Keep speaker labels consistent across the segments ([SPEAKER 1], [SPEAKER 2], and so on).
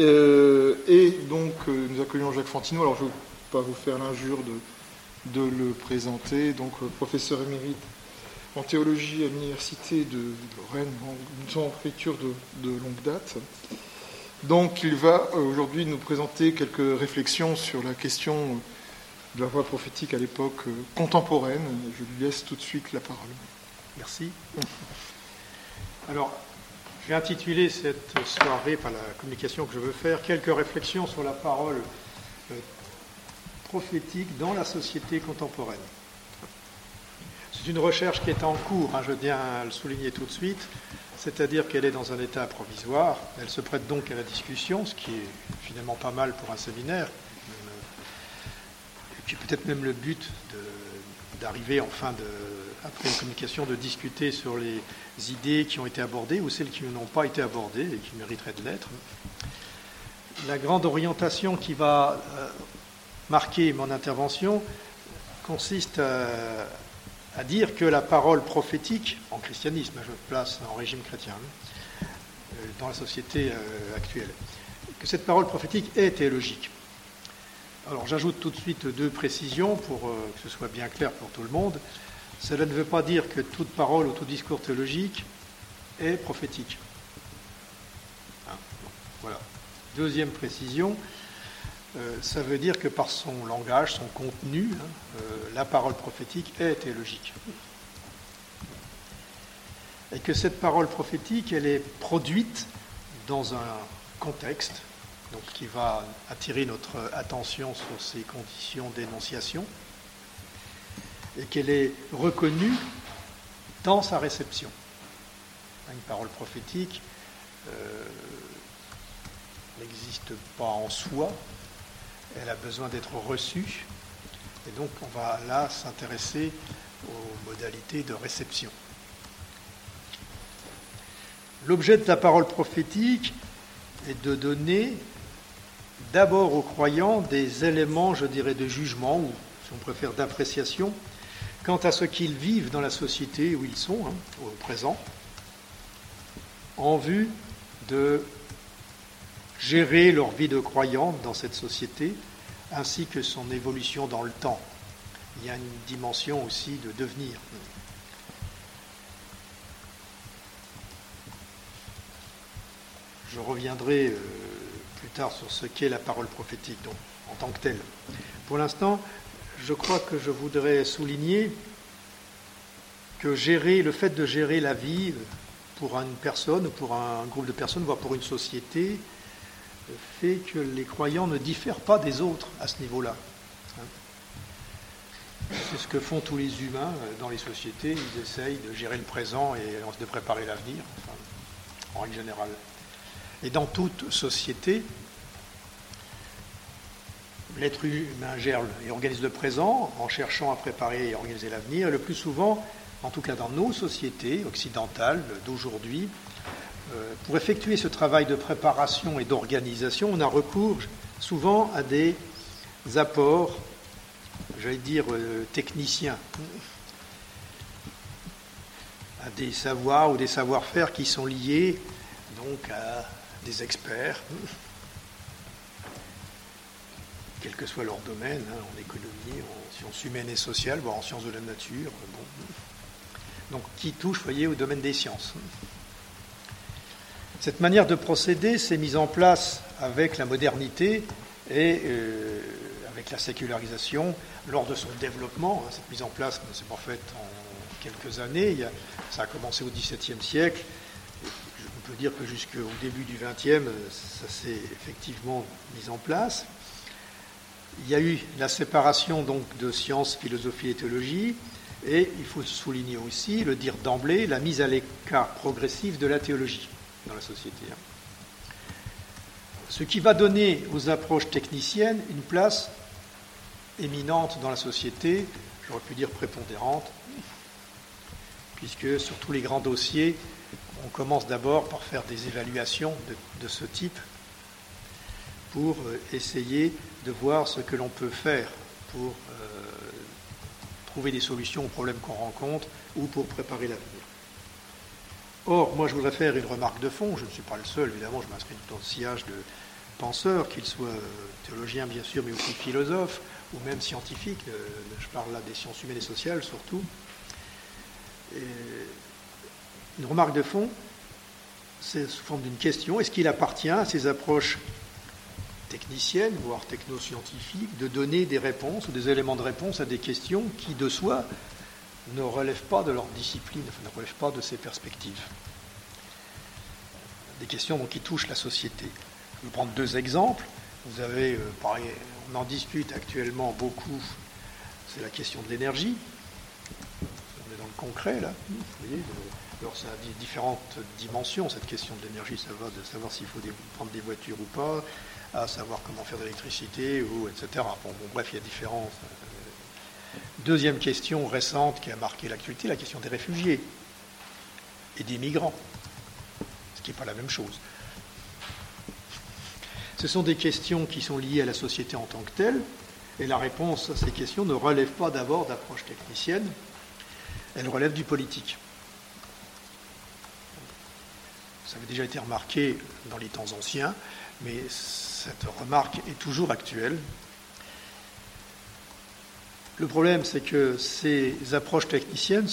[SPEAKER 1] Euh, et donc, euh, nous accueillons Jacques Fantino. Alors, je ne vais pas vous faire l'injure de, de, le présenter. Donc, professeur émérite en théologie à l'université de Lorraine, en écriture de, de, longue date. Donc, il va aujourd'hui nous présenter quelques réflexions sur la question de la voix prophétique à l'époque contemporaine. Je lui laisse tout de suite la parole.
[SPEAKER 2] Merci. Alors, j'ai intitulé cette soirée, par la communication que je veux faire, quelques réflexions sur la parole euh, prophétique dans la société contemporaine. C'est une recherche qui est en cours, hein, je tiens à le souligner tout de suite, c'est-à-dire qu'elle est dans un état provisoire, elle se prête donc à la discussion, ce qui est finalement pas mal pour un séminaire, et puis peut-être même le but d'arriver en fin de, après une communication, de discuter sur les idées qui ont été abordées ou celles qui n'ont pas été abordées et qui mériteraient de l'être. La grande orientation qui va euh, marquer mon intervention consiste à, dire que la parole prophétique, en christianisme, je place en régime chrétien, euh, dans la société euh, actuelle, que cette parole prophétique est théologique. Alors j'ajoute tout de suite deux précisions pour que ce soit bien clair pour tout le monde. Cela ne veut pas dire que toute parole ou tout discours théologique est prophétique. Hein, voilà. Deuxième précision, euh, ça veut dire que par son langage, son contenu, hein, euh, la parole prophétique est théologique. Et que cette parole prophétique, elle est produite dans un contexte qui va attirer notre attention sur ces conditions d'énonciation et qu'elle est reconnue dans sa réception. Une parole prophétique euh, n'existe pas en soi, elle a besoin d'être reçue, et donc on va là s'intéresser aux modalités de réception. L'objet de la parole prophétique est de donner d'abord aux croyants des éléments, je dirais, de jugement, ou si on préfère d'appréciation, quant à ce qu'ils vivent dans la société où ils sont, hein, au présent, en vue de gérer leur vie de croyant dans cette société, ainsi que son évolution dans le temps. Il y a une dimension aussi de devenir. Je reviendrai euh, plus tard sur ce qu'est la parole prophétique en tant que telle. Pour l'instant, je crois que je voudrais souligner que gérer, le fait de gérer la vie pour une personne, pour un groupe de personnes, voire pour une société, fait que les croyants ne diffèrent pas des autres à ce niveau-là. C'est ce que font tous les humains dans les sociétés. Ils essayent de gérer le présent et de préparer l'avenir, en règle générale. Et dans toute société, l'être humain gère et organise le présent en cherchant à préparer et organiser l'avenir. Le plus souvent, en tout cas dans nos sociétés occidentales d'aujourd'hui, euh, pour effectuer ce travail de préparation et d'organisation, on a recours souvent à des apports, j'allais dire, euh, techniciens, à des savoirs ou des savoir-faire qui sont liés donc à des experts, quel que soit leur domaine, hein, en économie, en sciences humaines et sociales, voire en sciences de la nature, donc qui touche, voyez, au domaine des sciences. Cette manière de procéder s'est mise en place avec la modernité et euh, avec la sécularisation lors de son développement. Hein, cette mise en place ne s'est pas faite en quelques années, ça a commencé au XVIIe siècle. On peut dire que jusqu'au début du XXe, ça s'est effectivement mis en place. Il y a eu la séparation donc de sciences, philosophie et théologie, et il faut souligner aussi, le dire d'emblée, la mise à l'écart progressive de la théologie dans la société. Hein. Ce qui va donner aux approches techniciennes une place éminente dans la société, j'aurais pu dire prépondérante, puisque sur tous les grands dossiers, on commence d'abord par faire des évaluations de, ce type pour euh, essayer de voir ce que l'on peut faire pour euh, trouver des solutions aux problèmes qu'on rencontre ou pour préparer l'avenir. Or, moi, je voudrais faire une remarque de fond. Je ne suis pas le seul, évidemment, je m'inscris dans le sillage de penseurs, qu'ils soient théologiens bien sûr, mais aussi philosophes, ou même scientifiques, je parle là des sciences humaines et sociales surtout. une remarque de fond, c'est sous forme d'une question, est-ce qu'il appartient à ces approches techniciennes, voire technoscientifiques, de donner des réponses ou des éléments de réponse à des questions qui, de soi, ne relèvent pas de leur discipline, ne relèvent pas de ces perspectives. Des questions qui touchent la société. Je vais prendre deux exemples. Vous avez, euh, on en discute actuellement beaucoup, c'est la question de l'énergie. On est dans le concret, là. Vous voyez, alors ça a différentes dimensions, cette question de l'énergie, ça va de savoir s'il faut prendre des voitures ou pas, à savoir comment faire de l'électricité, ou etc. Bon, bref, il y a différentes. Euh, deuxième question récente qui a marqué l'actualité, la question des réfugiés et des migrants, ce qui n'est pas la même chose. Ce sont des questions qui sont liées à la société en tant que telle, et la réponse à ces questions ne relève pas d'abord d'approche technicienne, elle relève du politique. Ça avait déjà été remarqué dans les temps anciens, mais cette remarque est toujours actuelle. Le problème, c'est que ces approches techniciennes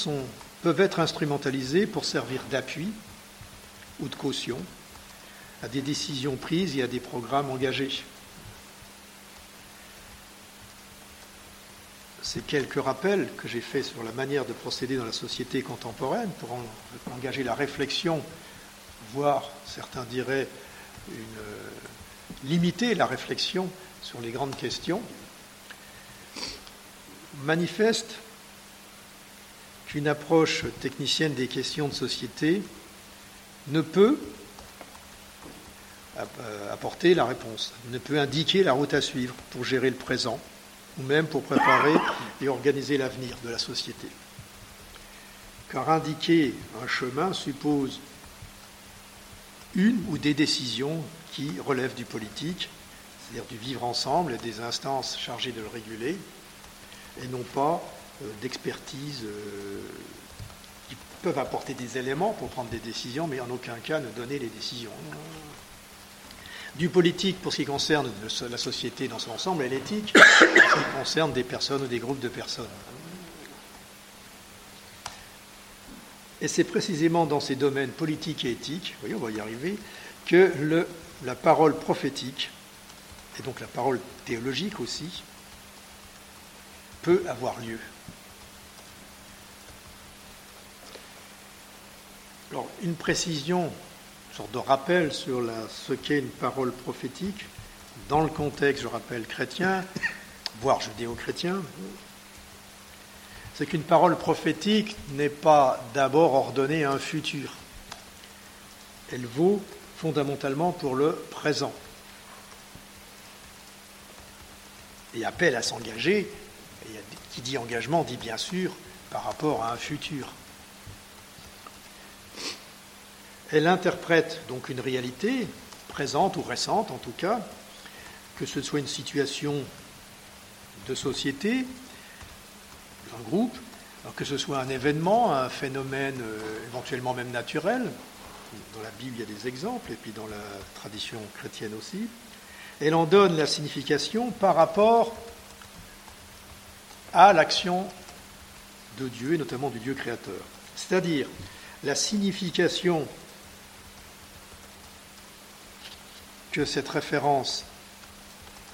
[SPEAKER 2] peuvent être instrumentalisées pour servir d'appui ou de caution à des décisions prises et à des programmes engagés. Ces quelques rappels que j'ai faits sur la manière de procéder dans la société contemporaine pour engager la réflexion voire certains diraient limiter la réflexion sur les grandes questions, manifeste qu'une approche technicienne des questions de société ne peut apporter la réponse, ne peut indiquer la route à suivre pour gérer le présent ou même pour préparer et organiser l'avenir de la société. Car indiquer un chemin suppose une ou des décisions qui relèvent du politique, c'est-à-dire du vivre ensemble et des instances chargées de le réguler, et non pas euh, d'expertise euh, qui peuvent apporter des éléments pour prendre des décisions, mais en aucun cas ne donner les décisions. Du politique pour ce qui concerne la société dans son ensemble et l'éthique pour ce qui concerne des personnes ou des groupes de personnes. Et c'est précisément dans ces domaines politiques et éthiques, voyez, on va y arriver, que la parole prophétique, et donc la parole théologique aussi, peut avoir lieu. Alors, une précision, une sorte de rappel sur la, ce qu'est une parole prophétique, dans le contexte, je rappelle, chrétien, voire judéo-chrétien, c'est qu'une parole prophétique n'est pas d'abord ordonnée à un futur. Elle vaut fondamentalement pour le présent. Et appelle à s'engager, qui dit engagement dit bien sûr par rapport à un futur. Elle interprète donc une réalité, présente ou récente en tout cas, que ce soit une situation de société, un groupe, que ce soit un événement, un phénomène euh, éventuellement même naturel, dans la Bible il y a des exemples, et puis dans la tradition chrétienne aussi, elle en donne la signification par rapport à l'action de Dieu, et notamment du Dieu créateur. C'est-à-dire la signification que cette référence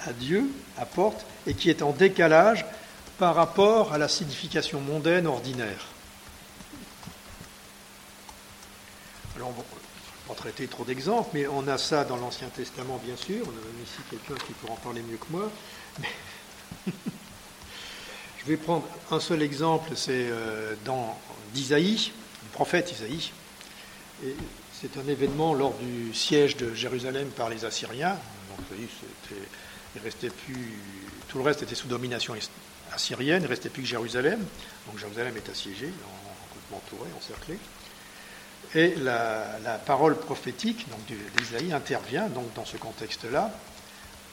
[SPEAKER 2] à Dieu apporte et qui est en décalage par rapport à la signification mondaine ordinaire. Alors, on ne va pas traiter trop d'exemples, mais on a ça dans l'Ancien Testament, bien sûr. On a ici quelqu'un qui pourra en parler mieux que moi. Je vais prendre un seul exemple, c'est euh, dans d'Isaïe, le prophète Isaïe. C'est un événement lors du siège de Jérusalem par les Assyriens. Il restait plus, tout le reste était sous domination assyrienne, il ne restait plus que Jérusalem. Donc Jérusalem est assiégée, complètement entourée, encerclée. Et la, parole prophétique d'Isaïe intervient donc dans ce contexte-là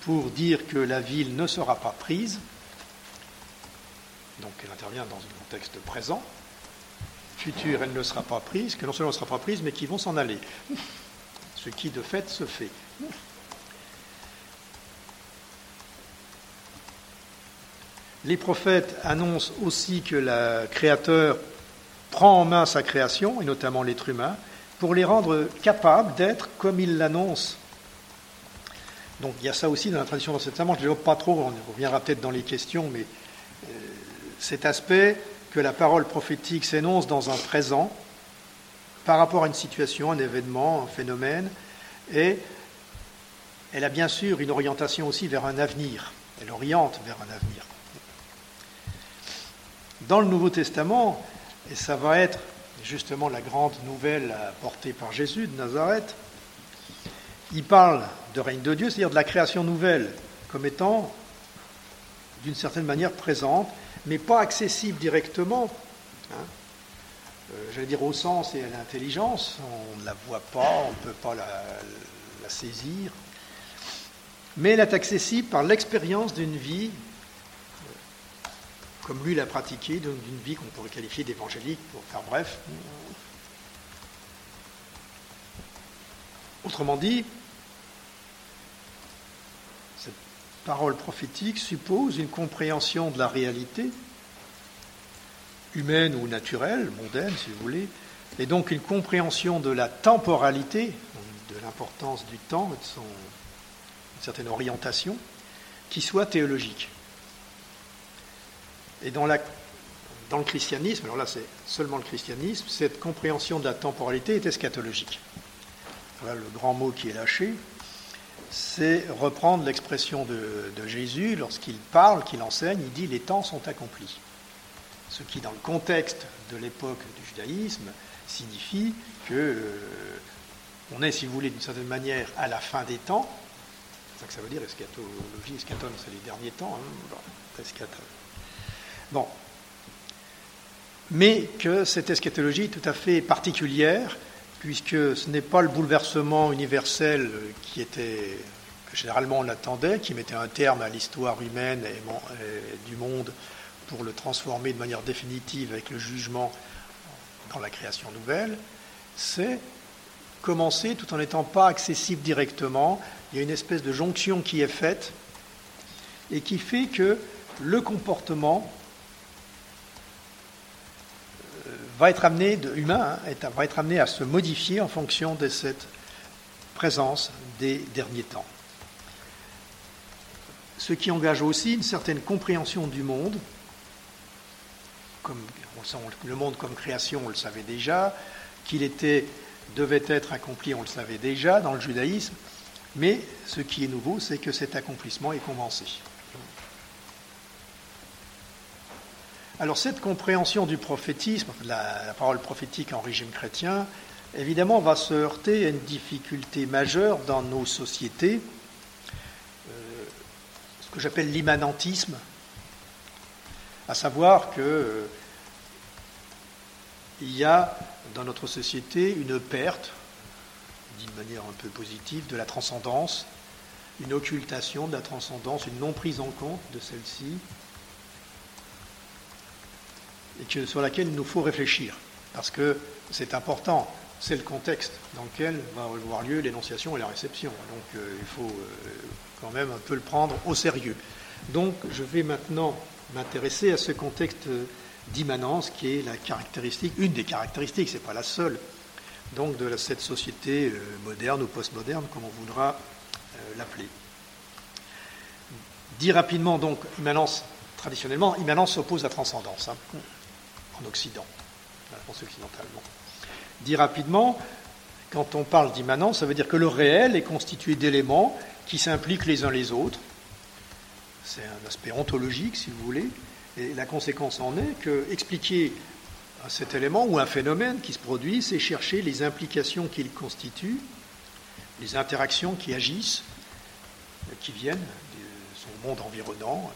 [SPEAKER 2] pour dire que la ville ne sera pas prise. Donc elle intervient dans un contexte présent. Futur, elle ne sera pas prise, que non seulement elle ne sera pas prise, mais qu'ils vont s'en aller. Ce qui de fait se fait. Les prophètes annoncent aussi que le Créateur prend en main sa création, et notamment l'être humain, pour les rendre capables d'être comme il l'annonce. Donc il y a ça aussi dans la tradition de je ne développe pas trop, on reviendra peut-être dans les questions, mais euh, cet aspect que la parole prophétique s'énonce dans un présent par rapport à une situation, un événement, un phénomène, et elle a bien sûr une orientation aussi vers un avenir. Elle oriente vers un avenir. Dans le Nouveau Testament, et ça va être justement la grande nouvelle apportée par Jésus de Nazareth, il parle de règne de Dieu, c'est-à-dire de la création nouvelle, comme étant d'une certaine manière présente, mais pas accessible directement. Hein. Euh, j'allais dire au sens et à l'intelligence, on ne la voit pas, on ne peut pas la saisir, mais elle est accessible par l'expérience d'une vie, euh, comme lui l'a pratiqué, d'une vie qu'on pourrait qualifier d'évangélique, pour faire bref. Autrement dit, cette parole prophétique suppose une compréhension de la réalité, humaine ou naturelle, mondaine si vous voulez, et donc une compréhension de la temporalité, de l'importance du temps et de son certaine orientation, qui soit théologique. Et dans, le christianisme, alors là c'est seulement le christianisme, cette compréhension de la temporalité est eschatologique. Voilà le grand mot qui est lâché, c'est reprendre l'expression de, Jésus lorsqu'il parle, qu'il enseigne, il dit les temps sont accomplis. Ce qui, dans le contexte de l'époque du judaïsme, signifie que euh, on est, si vous voulez, d'une certaine manière, à la fin des temps, ça que ça veut dire, eschatologie, eschaton, c'est les derniers temps. Hein. Mais que cette eschatologie est tout à fait particulière, puisque ce n'est pas le bouleversement universel qui était, que généralement on attendait, qui mettait un terme à l'histoire humaine et du monde pour le transformer de manière définitive avec le jugement dans la création nouvelle, c'est commencer tout en n'étant pas accessible directement il y a une espèce de jonction qui est faite et qui fait que le comportement euh, va être amené, humain, hein, va être amené à se modifier en fonction de cette présence des derniers temps. Ce qui engage aussi une certaine compréhension du monde, comme le monde comme création, on le savait déjà, qu'il était, devait être accompli, on le savait déjà dans le judaïsme, mais ce qui est nouveau, c'est que cet accomplissement est commencé. Alors cette compréhension du prophétisme, la, la, parole prophétique en régime chrétien, évidemment va se heurter à une difficulté majeure dans nos sociétés, euh, ce que j'appelle l'immanentisme, à savoir que euh, il y a dans notre société une perte d'une manière un peu positive, de la transcendance, une occultation de la transcendance, une non prise en compte de celle-ci, et sur laquelle il nous faut réfléchir, parce que c'est important, c'est le contexte dans lequel va avoir lieu l'énonciation et la réception. Donc euh, il faut euh, quand même un peu le prendre au sérieux. Donc je vais maintenant m'intéresser à ce contexte d'immanence qui est la caractéristique, une des caractéristiques, ce n'est pas la seule, donc de cette société euh, moderne ou postmoderne, comme on voudra euh, l'appeler. Dit rapidement, donc, immanence, traditionnellement, immanence s'oppose à transcendance, hein, en Occident, la réponse occidentalement. Dit rapidement, quand on parle d'immanence, ça veut dire que le réel est constitué d'éléments qui s'impliquent les uns les autres. C'est un aspect ontologique, si vous voulez. Et la conséquence en est que expliquer cet élément ou un phénomène qui se produit, c'est chercher les implications qu'il constitue, les interactions qui agissent, qui viennent de son monde environnant.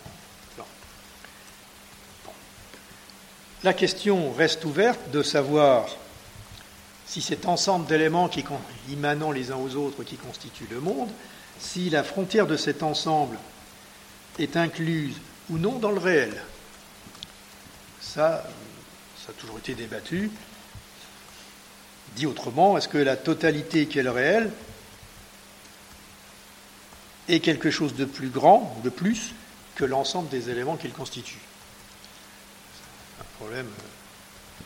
[SPEAKER 2] La question reste ouverte de savoir si cet ensemble d'éléments qui les uns aux autres qui constituent le monde, si la frontière de cet ensemble est incluse ou non dans le réel. Ça, ça a toujours été débattu. Dit autrement, est-ce que la totalité qui est le réel est quelque chose de plus grand, de plus, que l'ensemble des éléments qu'il constitue? Problème euh,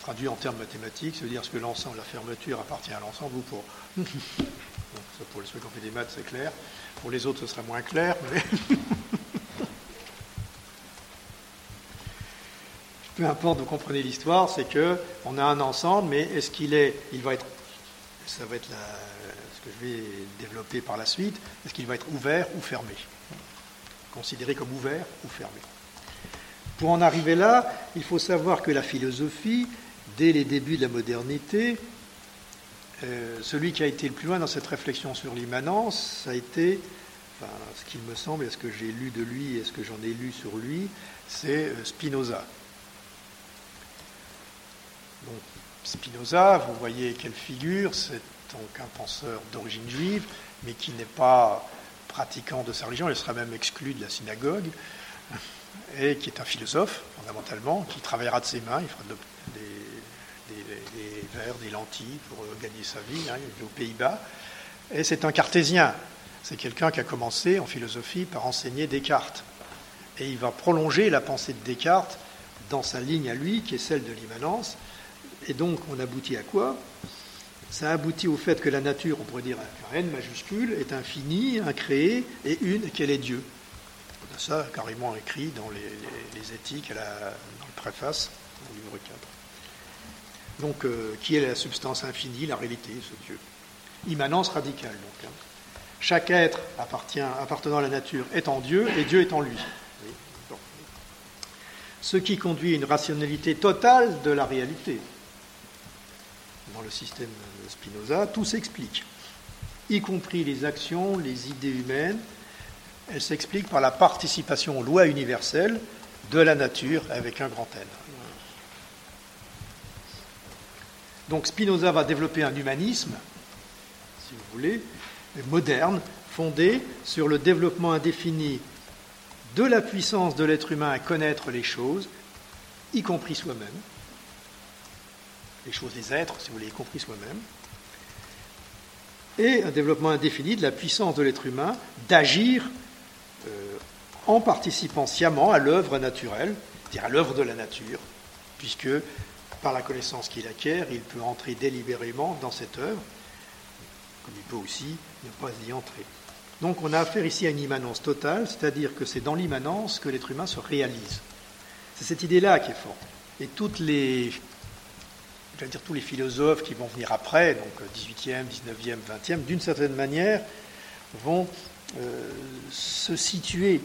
[SPEAKER 2] traduit en termes mathématiques, ça veut dire ce que l'ensemble, la fermeture appartient à l'ensemble ou pour. pour les ceux qui ont fait des maths, c'est clair. Pour les autres, ce serait moins clair, mais. peu importe, vous comprenez l'histoire, c'est que on a un ensemble, mais est-ce qu'il est, il va être, ça va être ce que je vais développer par la suite, est-ce qu'il va être ouvert ou fermé? Considéré comme ouvert ou fermé. Pour en arriver là, il faut savoir que la philosophie, dès les débuts de la modernité, euh, celui qui a été le plus loin dans cette réflexion sur l'immanence, ça a été, enfin, ce qu'il me semble, est ce que j'ai lu de lui, et ce que j'en ai lu sur lui, c'est euh, Spinoza. Donc, Spinoza, vous voyez quelle figure, c'est donc un penseur d'origine juive, mais qui n'est pas pratiquant de sa religion, il sera même exclu de la synagogue, et qui est un philosophe, fondamentalement, qui travaillera de ses mains, il fera des, verres, des lentilles pour gagner sa vie, hein, il est aux Pays-Bas, et c'est un cartésien, c'est quelqu'un qui a commencé en philosophie par enseigner Descartes, et il va prolonger la pensée de Descartes dans sa ligne à lui, qui est celle de l'immanence, et donc, on aboutit à quoi? Ça aboutit au fait que la nature, on pourrait dire un N majuscule, est infinie, incréée, et une, qu'elle est Dieu. Ça carrément écrit dans les, éthiques, dans le préface, au livre 4. Donc, euh, qui est la substance infinie, la réalité, ce Dieu Immanence radicale, donc. Hein. Chaque être appartenant à la nature est en Dieu, et Dieu est en lui. Ce qui conduit à une rationalité totale de la réalité dans le système de Spinoza, tout s'explique, y compris les actions, les idées humaines. Elles s'expliquent par la participation aux lois universelles de la nature avec un grand N. Donc Spinoza va développer un humanisme, si vous voulez, moderne, fondé sur le développement indéfini de la puissance de l'être humain à connaître les choses, y compris soi-même, les choses des êtres, si vous l'avez compris soi-même, et un développement indéfini de la puissance de l'être humain d'agir en participant sciemment à l'œuvre naturelle, c'est-à-dire à l'œuvre de la nature, puisque par la connaissance qu'il acquiert, il peut entrer délibérément dans cette œuvre, comme il peut aussi ne pas y entrer. Donc on a affaire ici à une immanence totale, c'est-à-dire que c'est dans l'immanence que l'être humain se réalise. C'est cette idée-là qui est forte. Et toutes les dire tous les philosophes qui vont venir après, donc 18e, 19e, 20e, d'une certaine manière, vont euh, se situer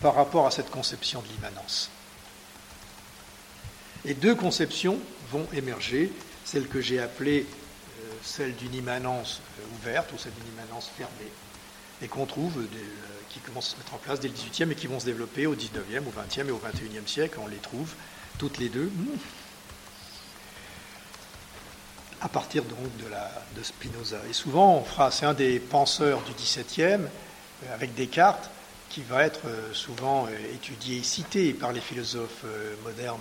[SPEAKER 2] par rapport à cette conception de l'immanence. Et deux conceptions vont émerger, celle que j'ai appelée euh, celle d'une immanence euh, ouverte ou celle d'une immanence fermée, et qu'on trouve, qui commencent à se mettre en place dès le 18e et qui vont se développer au 19e, au 20e et au 21e siècle, on les trouve toutes les deux à partir donc de, la, de Spinoza. Et souvent, on fera, c'est un des penseurs du XVIIe, euh, avec Descartes, qui va être euh, souvent euh, étudié et cité par les philosophes modernes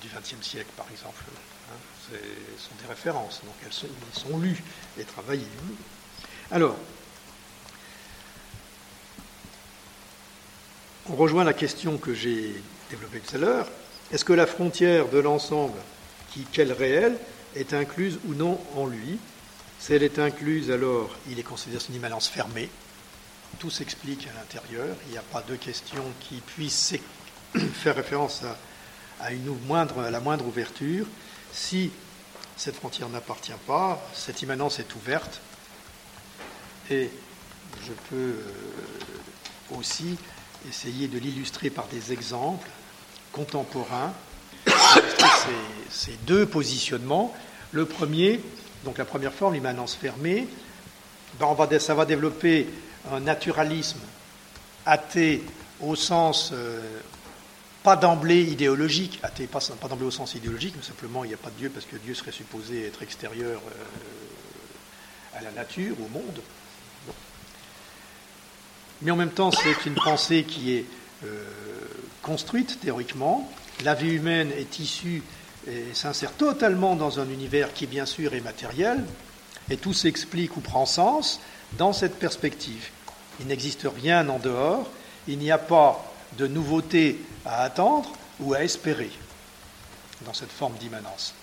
[SPEAKER 2] du XXe siècle, par exemple. Hein. Ce sont des références, donc elles sont, sont lues et travaillées. Alors, on rejoint la question que j'ai développée tout à l'heure. Est-ce que la frontière de l'ensemble, qui qu'elle réelle, est incluse ou non en lui. Si elle est incluse, alors il est considéré une immanence fermée. Tout s'explique à l'intérieur. Il n'y a pas de question qui puisse faire référence à, une moindre, à la moindre ouverture. Si cette frontière n'appartient pas, cette immanence est ouverte. Et je peux euh, aussi essayer de l'illustrer par des exemples contemporains ces, deux positionnements. Le premier, donc la première forme, l'immanence fermée, ben ça va développer un naturalisme athée au sens euh, pas d'emblée idéologique, athée pas, pas d'emblée au sens idéologique, mais simplement il n'y a pas de Dieu parce que Dieu serait supposé être extérieur euh, à la nature, au monde. Mais en même temps, c'est une pensée qui est euh, construite théoriquement, la vie humaine est issue et s'insère totalement dans un univers qui, bien sûr, est matériel, et tout s'explique ou prend sens dans cette perspective. Il n'existe rien en dehors, il n'y a pas de nouveauté à attendre ou à espérer dans cette forme d'immanence.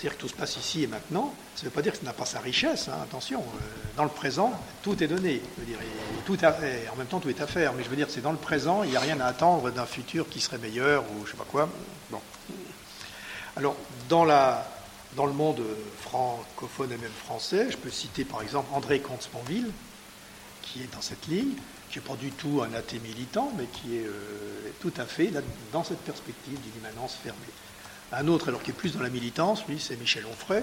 [SPEAKER 2] C'est-à-dire que tout se passe ici et maintenant, ça ne veut pas dire que ça n'a pas sa richesse, hein, attention. Euh, dans le présent, tout est donné. Je veux en même temps, tout est à faire. Mais je veux dire, c'est dans le présent, il n'y a rien à attendre d'un futur qui serait meilleur ou je ne sais pas quoi. Bon. Alors, dans le monde francophone et même français, je peux citer par exemple André Comte-Sponville, qui est dans cette ligne, qui n'est pas du tout un athée militant, mais qui est euh, tout à fait dans cette perspective d'une immanence fermée. Un autre, alors qui est plus dans la militance, lui, c'est Michel Onfray.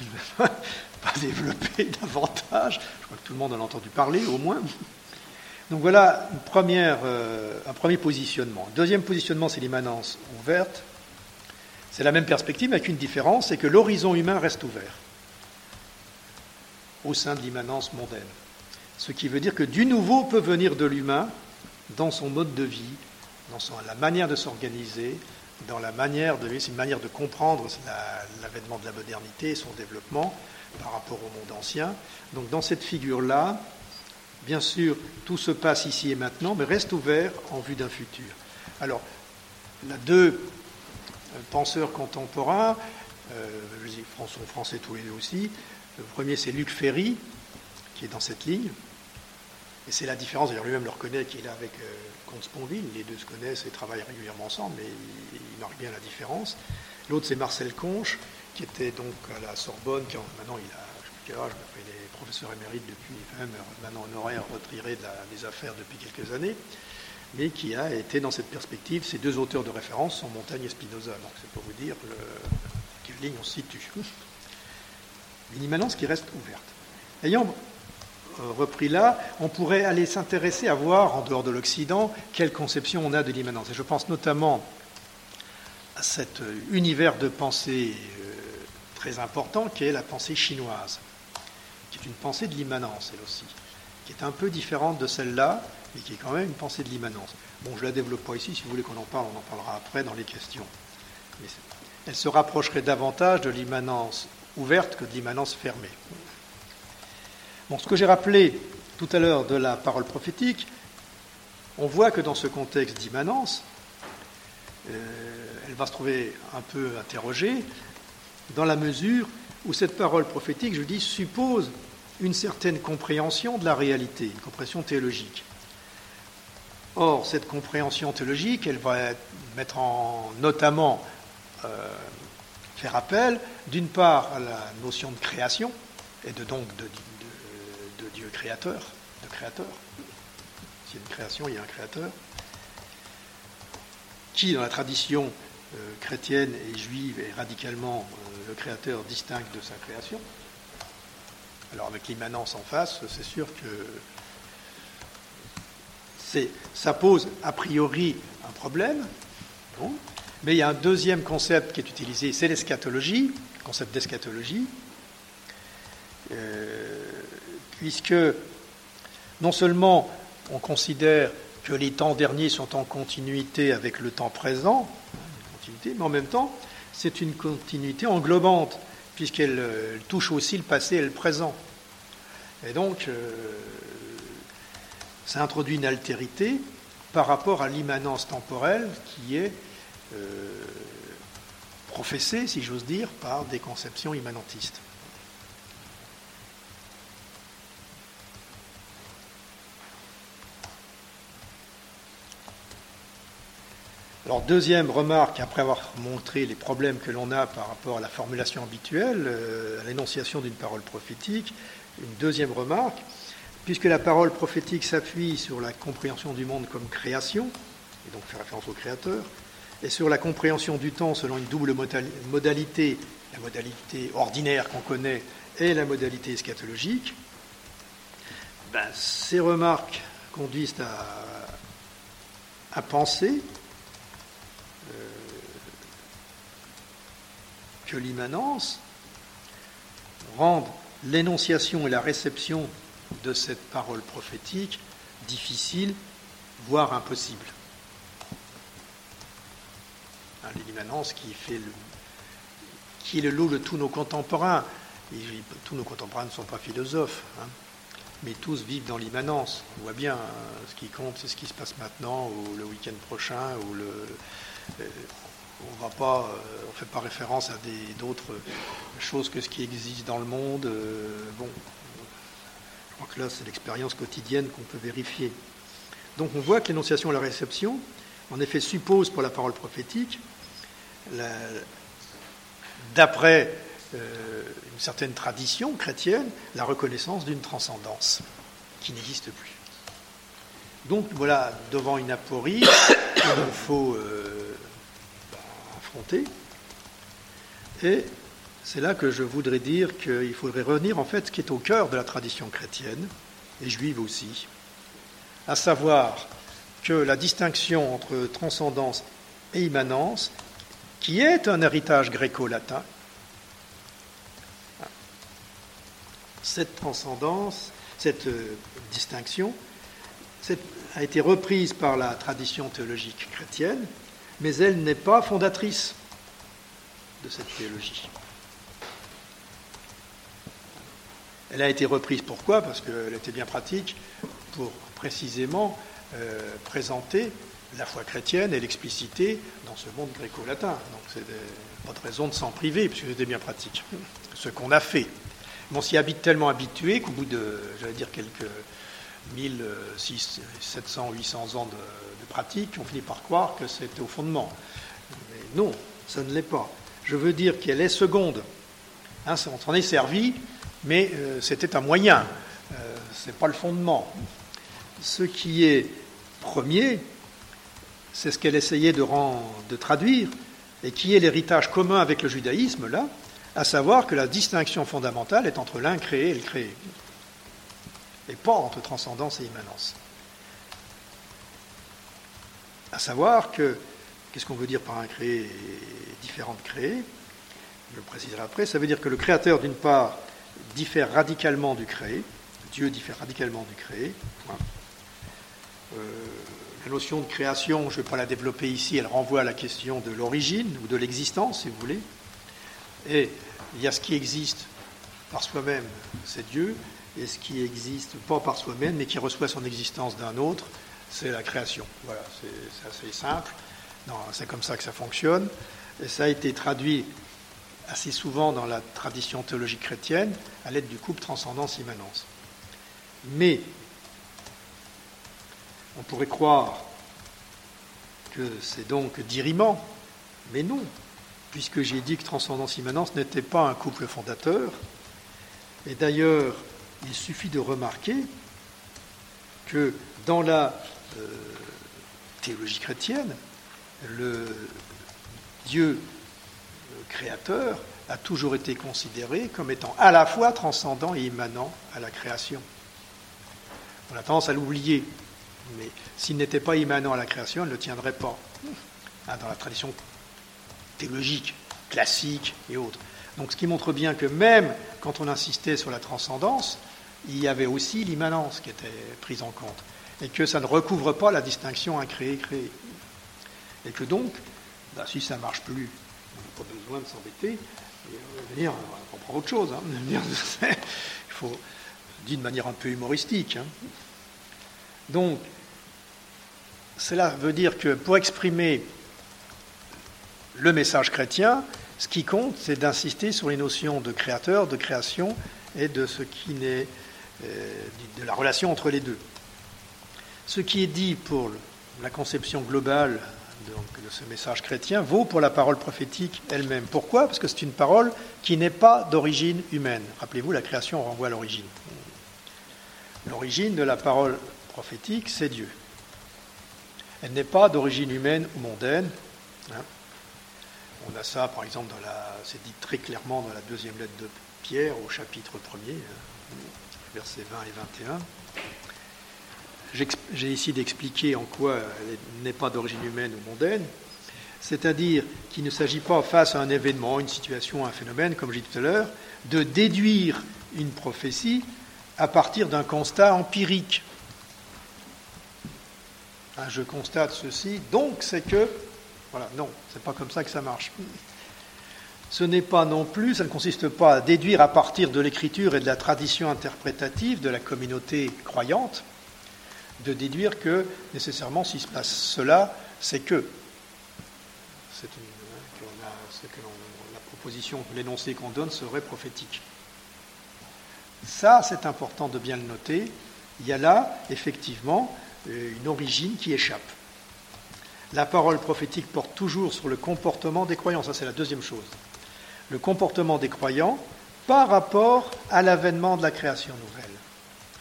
[SPEAKER 2] Il ne va pas développer davantage. Je crois que tout le monde en a entendu parler, au moins. Donc voilà euh, un premier positionnement. Deuxième positionnement, c'est l'immanence ouverte. C'est la même perspective, mais avec une différence, c'est que l'horizon humain reste ouvert au sein de l'immanence mondaine. Ce qui veut dire que du nouveau peut venir de l'humain dans son mode de vie, dans la manière de s'organiser, dans la manière de c'est une manière de comprendre l'avènement de la modernité et son développement par rapport au monde ancien. Donc dans cette figure-là, bien sûr, tout se passe ici et maintenant, mais reste ouvert en vue d'un futur. Alors, a deux penseurs contemporains, euh, sont français tous les deux aussi. Le premier, c'est Luc Ferry, qui est dans cette ligne. Et c'est la différence, d'ailleurs lui-même le reconnaît qu'il est avec euh, Comte Sponville, les deux se connaissent et travaillent régulièrement ensemble, mais il, marque bien la différence. L'autre c'est Marcel Conche, qui était donc à la Sorbonne, qui maintenant il a, est professeur émérite depuis, même maintenant honoraire, retiré de des affaires depuis quelques années, mais qui a été dans cette perspective, ces deux auteurs de référence sont Montaigne et Spinoza, donc c'est pour vous dire le, quelle ligne on se situe. Une immanence qui reste ouverte. Ayant repris là, on pourrait aller s'intéresser à voir, en dehors de l'Occident, quelle conception on a de l'immanence. Et je pense notamment à cet euh, univers de pensée euh, très important qui est la pensée chinoise, qui est une pensée de l'immanence, elle aussi, qui est un peu différente de celle-là, mais qui est quand même une pensée de l'immanence. Bon, je la développe pas ici, si vous voulez qu'on en parle, on en parlera après dans les questions. elle se rapprocherait davantage de l'immanence ouverte que de l'immanence fermée ce que j'ai rappelé tout à l'heure de la parole prophétique, on voit que dans ce contexte d'immanence, euh, elle va se trouver un peu interrogée dans la mesure où cette parole prophétique, je dis, suppose une certaine compréhension de la réalité, une compréhension théologique. Or, cette compréhension théologique, elle va mettre en notamment euh, faire appel, d'une part, à la notion de création, et de donc de, Créateur, de créateur. S'il y a une création, il y a un créateur. Qui, dans la tradition euh, chrétienne et juive, est radicalement euh, le créateur distinct de sa création? Alors avec l'immanence en face, c'est sûr que ça pose a priori un problème. Mais il y a un deuxième concept qui est utilisé, c'est l'eschatologie, le concept d'eschatologie. Euh, puisque non seulement on considère que les temps derniers sont en continuité avec le temps présent, mais en même temps, c'est une continuité englobante, puisqu'elle euh, touche aussi le passé et le présent. Et donc, euh, ça introduit une altérité par rapport à l'immanence temporelle qui est euh, professée, si j'ose dire, par des conceptions immanentistes. Alors, deuxième remarque, après avoir montré les problèmes que l'on a par rapport à la formulation habituelle, euh, à l'énonciation d'une parole prophétique, une deuxième remarque, puisque la parole prophétique s'appuie sur la compréhension du monde comme création, et donc fait référence au Créateur, et sur la compréhension du temps selon une double modalité, la modalité ordinaire qu'on connaît et la modalité eschatologique, ben, ces remarques conduisent à penser que l'immanence rende l'énonciation et la réception de cette parole prophétique difficile, voire impossible. Hein, l'immanence qui fait le, qui est le lot de tous nos contemporains. tous nos contemporains ne sont pas philosophes, hein. mais tous vivent dans l'immanence. On voit bien, hein, ce qui compte, c'est ce qui se passe maintenant, ou le week-end prochain, ou le. Euh, on ne fait pas référence à d'autres choses que ce qui existe dans le monde. bon, je crois que là, c'est l'expérience quotidienne qu'on peut vérifier. Donc on voit que l'énonciation et la réception, en effet, suppose pour la parole prophétique, d'après euh, une certaine tradition chrétienne, la reconnaissance d'une transcendance qui n'existe plus. Donc voilà, devant une aporie qu'il faut euh, Et c'est là que je voudrais dire qu'il faudrait revenir en fait ce qui est au cœur de la tradition chrétienne, et juive aussi, à savoir que la distinction entre transcendance et immanence, qui est un héritage gréco-latin, cette transcendance, cette euh, distinction, a été reprise par la tradition théologique chrétienne, mais elle n'est pas fondatrice de cette théologie. Elle a été reprise pourquoi? Parce qu'elle était bien pratique pour précisément euh, présenter la foi chrétienne et l'expliciter dans ce monde gréco-latin. Donc c'est pas de raison de s'en priver, puisque c'était bien pratique. Ce qu'on a fait. on s'y habite tellement habitué qu'au bout de, j'allais dire, quelques 1000, 700, 800 ans de, pratique, on finit par croire que c'était au fondement. Mais non, ça ne l'est pas. Je veux dire qu'elle est seconde. Hein, on s'en est servi, mais euh, c'était un moyen. Euh, ce n'est pas le fondement. Ce qui est premier, c'est ce qu'elle essayait de, de traduire, et qui est l'héritage commun avec le judaïsme, là, à savoir que la distinction fondamentale est entre l'incréé et le créé, et pas entre transcendance et immanence. À savoir que, qu'est-ce qu'on veut dire par incréé et différent de créé? Je le préciserai après. Ça veut dire que le créateur, d'une part, diffère radicalement du créé, Dieu diffère radicalement du créé. Euh, la notion de création, je ne vais pas la développer ici, elle renvoie à la question de l'origine ou de l'existence, si vous voulez. Et il y a ce qui existe par soi-même, c'est Dieu, et ce qui existe pas par soi-même, mais qui reçoit son existence d'un autre, c'est la création. Voilà, c'est assez simple. C'est comme ça que ça fonctionne. Et ça a été traduit assez souvent dans la tradition théologique chrétienne à l'aide du couple transcendance-immanence. Mais on pourrait croire que c'est donc diriment, mais non, puisque j'ai dit que transcendance-immanence n'était pas un couple fondateur. Et d'ailleurs, il suffit de remarquer que dans la euh, théologie chrétienne, le Dieu créateur a toujours été considéré comme étant à la fois transcendant et immanent à la création. On a tendance à l'oublier, mais s'il n'était pas immanent à la création, il ne le tiendrait pas. Hein, dans la tradition théologique, classique et autres. Donc ce qui montre bien que même quand on insistait sur la transcendance, il y avait aussi l'immanence qui était prise en compte. Et que ça ne recouvre pas la distinction incréé-créé. Et que donc, bah, si ça ne marche plus, on n'a pas besoin de s'embêter. on on prend autre chose. Hein. Il faut, dit de manière un peu humoristique. Hein. Donc, cela veut dire que pour exprimer le message chrétien, ce qui compte, c'est d'insister sur les notions de créateur, de création et de ce qui n'est euh, de la relation entre les deux. Ce qui est dit pour la conception globale de ce message chrétien vaut pour la parole prophétique elle-même. Pourquoi? Parce que c'est une parole qui n'est pas d'origine humaine. Rappelez-vous, la création renvoie à l'origine. L'origine de la parole prophétique, c'est Dieu. Elle n'est pas d'origine humaine ou mondaine. Hein. On a ça, par exemple, c'est dit très clairement dans la deuxième lettre de Pierre, au chapitre 1er, hein, versets 20 et 21. J'ai ici d'expliquer en quoi elle n'est pas d'origine humaine ou mondaine, c'est-à-dire qu'il ne s'agit pas, face à un événement, une situation, un phénomène, comme j'ai dit tout à l'heure, de déduire une prophétie à partir d'un constat empirique. Ah, je constate ceci, donc c'est que. Voilà, non, c'est pas comme ça que ça marche. ce n'est pas non plus, ça ne consiste pas à déduire à partir de l'écriture et de la tradition interprétative de la communauté croyante, de déduire que nécessairement s'il se passe cela, c'est que. C'est hein, la proposition, l'énoncé qu'on donne serait prophétique. Ça, c'est important de bien le noter. Il y a là, effectivement, une origine qui échappe. La parole prophétique porte toujours sur le comportement des croyants, ça c'est la deuxième chose. Le comportement des croyants par rapport à l'avènement de la création nouvelle.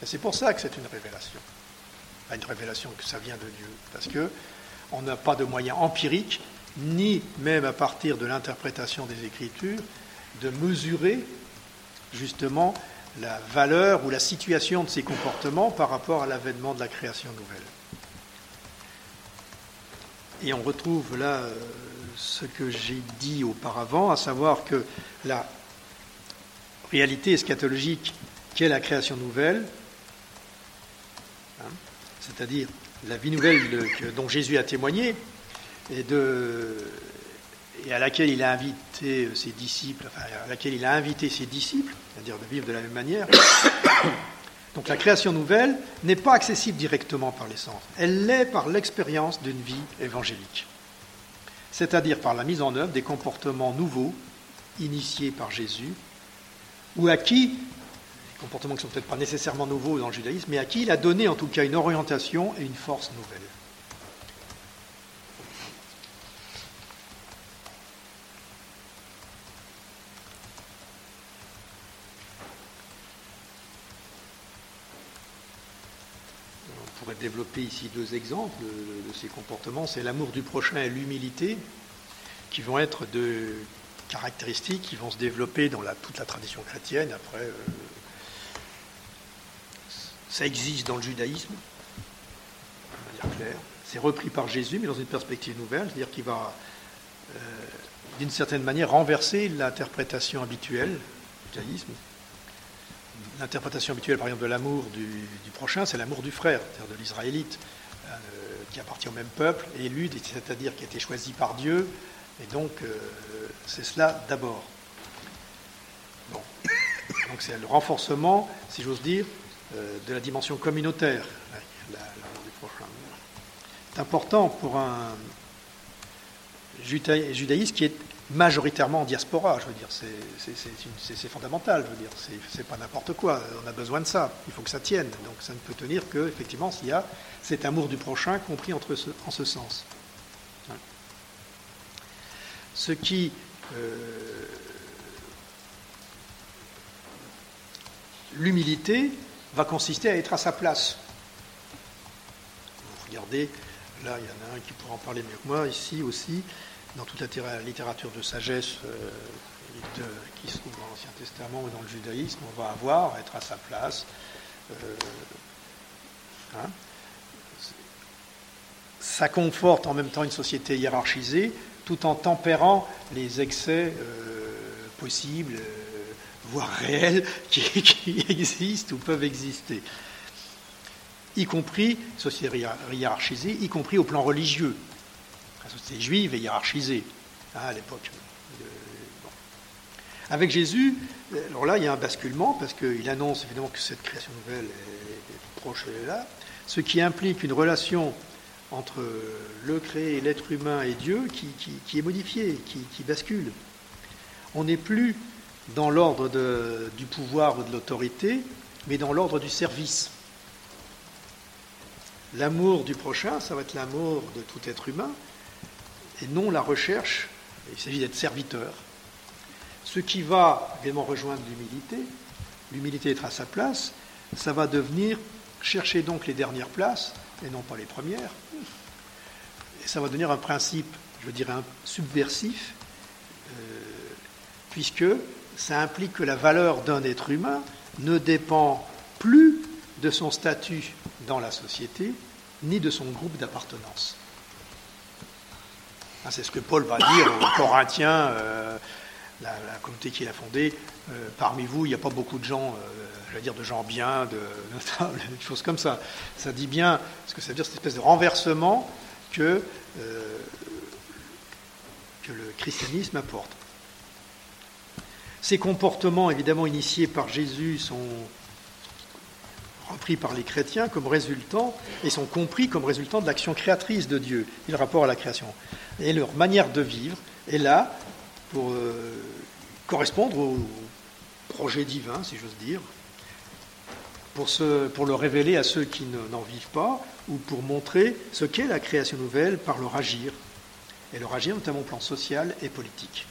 [SPEAKER 2] Et c'est pour ça que c'est une révélation. Une révélation que ça vient de Dieu, parce que on n'a pas de moyens empiriques, ni même à partir de l'interprétation des Écritures, de mesurer justement la valeur ou la situation de ces comportements par rapport à l'avènement de la création nouvelle. Et on retrouve là euh, ce que j'ai dit auparavant, à savoir que la réalité eschatologique qu'est la création nouvelle, c'est-à-dire la vie nouvelle dont Jésus a témoigné, et, à laquelle il a invité ses disciples, à laquelle il a invité ses disciples, c'est-à-dire de vivre de la même manière. Donc la création nouvelle n'est pas accessible directement par les sens, elle l'est par l'expérience d'une vie évangélique, c'est-à-dire par la mise en œuvre des comportements nouveaux initiés par Jésus, ou des comportements qui ne sont peut-être pas nécessairement nouveaux dans le judaïsme, mais à qui il a donné en tout cas une orientation et une force nouvelle. développer ici deux exemples de, ces comportements. C'est l'amour du prochain et l'humilité, qui vont être deux caractéristiques qui vont se développer dans toute la tradition chrétienne. Après, euh, ça existe dans le judaïsme, de manière claire. C'est repris par Jésus, mais dans une perspective nouvelle, c'est-à-dire qu'il va, euh, d'une certaine manière, renverser l'interprétation habituelle du judaïsme l'interprétation habituelle, par exemple, de l'amour du, prochain, c'est l'amour du frère, c'est-à-dire de l'Israélite, euh, qui appartient au même peuple, élu, c'est-à-dire qui a été choisi par Dieu. Et donc, euh, c'est cela d'abord. Bon. Donc, c'est le renforcement, si j'ose dire, de la dimension communautaire, l'amour du prochain. C'est important pour un judaïsme qui est majoritairement en diaspora, je veux dire, c'est fondamental, je veux dire, c'est pas n'importe quoi, on a besoin de ça, il faut que ça tienne, donc ça ne peut tenir que, effectivement, s'il y a cet amour du prochain compris en ce sens. Ce qui euh, l'humilité va consister à être à sa place. Vous regardez, là il y en a un qui pourra en parler mieux que moi, ici aussi, dans toute la littérature de sagesse euh, qui se trouve dans l'Ancien Testament ou dans le judaïsme, on va avoir, être à sa place. Euh, hein. ça conforte en même temps une société hiérarchisée, tout en tempérant les excès euh, possibles, voire réels, qui, existent ou peuvent exister. Y compris, société hiérarchisée, y compris au plan religieux. La société juive est hiérarchisée hein, à l'époque. Avec Jésus, alors là, il y a un basculement parce qu'il annonce évidemment que cette création nouvelle est, proche de là, ce qui implique une relation entre le créé, l'être humain et Dieu qui, est modifiée, qui, bascule. On n'est plus dans l'ordre du pouvoir ou de l'autorité, mais dans l'ordre du service. L'amour du prochain, ça va être l'amour de tout être humain, et non la recherche, il s'agit d'être serviteur. Ce qui va évidemment rejoindre l'humilité, l'humilité être à sa place, ça va devenir chercher donc les dernières places et non pas les premières. Et ça va devenir un principe, je un subversif, euh, puisque ça implique que la valeur d'un être humain ne dépend plus de son statut dans la société, ni de son groupe d'appartenance. Ah, c'est ce que Paul va dire aux Corinthiens, euh, la, communauté qu'il a fondée. Euh, parmi vous, il n'y a pas beaucoup de gens, euh, je vais dire, de gens bien, de des choses comme ça. Ça dit bien, ce que ça veut dire cette espèce de renversement que, que le christianisme apporte. Ces comportements, évidemment initiés par Jésus, sont repris par les chrétiens comme résultant et sont compris comme résultant de l'action créatrice de Dieu le rapport à la création. Et leur manière de vivre est là pour euh, correspondre au projet divin, si j'ose dire, pour le révéler à ceux qui n'en vivent pas ou pour montrer ce qu'est la création nouvelle par leur agir, et leur agir notamment au plan social et politique.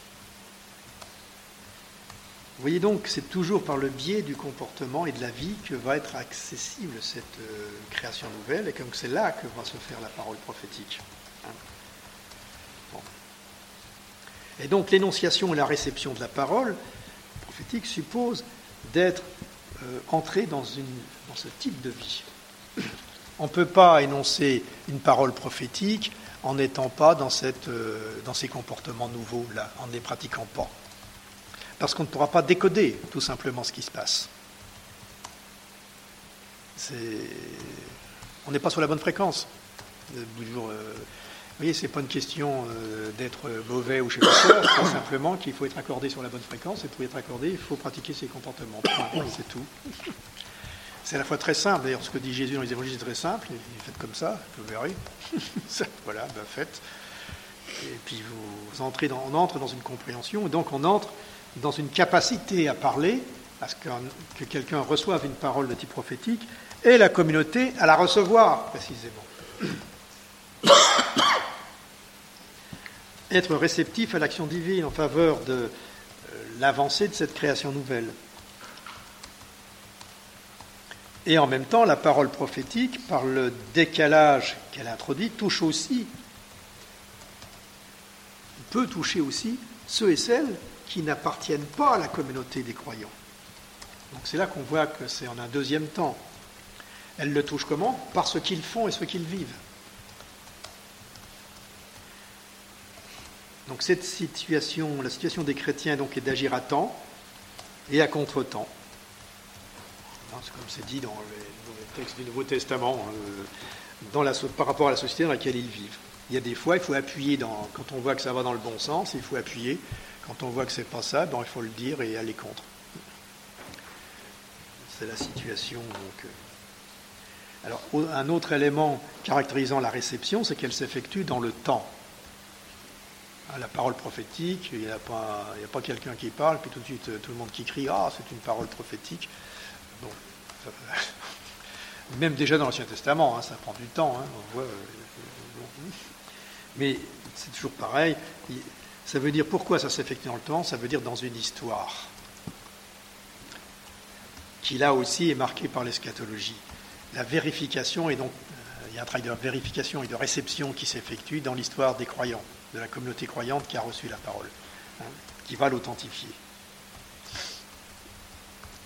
[SPEAKER 2] Voyez donc, c'est toujours par le biais du comportement et de la vie que va être accessible cette euh, création nouvelle, et comme c'est là que va se faire la parole prophétique. Hein. Et donc l'énonciation et la réception de la parole prophétique supposent d'être euh, entré dans, ce type de vie. On ne peut pas énoncer une parole prophétique en n'étant pas dans, euh, dans ces comportements nouveaux-là, en ne les pratiquant pas parce qu'on ne pourra pas décoder tout simplement ce qui se passe. On n'est pas sur la bonne fréquence. Euh, vous voyez, ce n'est pas une question euh, d'être mauvais ou je sais pas c'est simplement qu'il faut être accordé sur la bonne fréquence, et pour être accordé, il faut pratiquer ses comportements. C'est tout. C'est à la fois très simple, d'ailleurs ce que dit Jésus dans les évangiles c'est très simple, faites comme ça, vous verrez. voilà, ben faites. Et puis vous entrez dans, on entre dans une compréhension, et donc on entre dans une capacité à parler, à ce que, quelqu'un reçoive une parole de type prophétique, et la communauté à la recevoir précisément. Être réceptif à l'action divine en faveur de euh, l'avancée de cette création nouvelle. Et en même temps, la parole prophétique, par le décalage qu'elle introduit, touche aussi, peut toucher aussi ceux et celles qui n'appartiennent pas à la communauté des croyants. Donc c'est là qu'on voit que c'est en un deuxième temps. Elle le touche comment? Par ce qu'ils font et ce qu'ils vivent. Donc cette situation, la situation des chrétiens donc, est d'agir à temps et à contre-temps. C'est comme c'est dit dans les, textes du Nouveau Testament, euh, par rapport à la société dans laquelle ils vivent. Il y a des fois, il faut appuyer, quand on voit que ça va dans le bon sens, il faut appuyer quand on voit que c'est pas ça, il faut le dire et aller contre. C'est la situation. Donc. Euh. Alors, un autre élément caractérisant la réception, c'est qu'elle s'effectue dans le temps. À la parole prophétique, il n'y a pas, pas quelqu'un qui parle, puis tout de suite tout le monde qui crie Ah, c'est une parole prophétique. Bon, même déjà dans l'Ancien Testament, hein, ça prend du temps. Hein, on voit, euh, mais c'est toujours pareil. Ça veut dire pourquoi ça s'effectue dans le temps Ça veut dire dans une histoire qui là aussi est marquée par l'eschatologie. La vérification, et donc euh, il y a un travail de vérification et de réception qui s'effectue dans l'histoire des croyants, de la communauté croyante qui a reçu la parole, hein, qui va l'authentifier.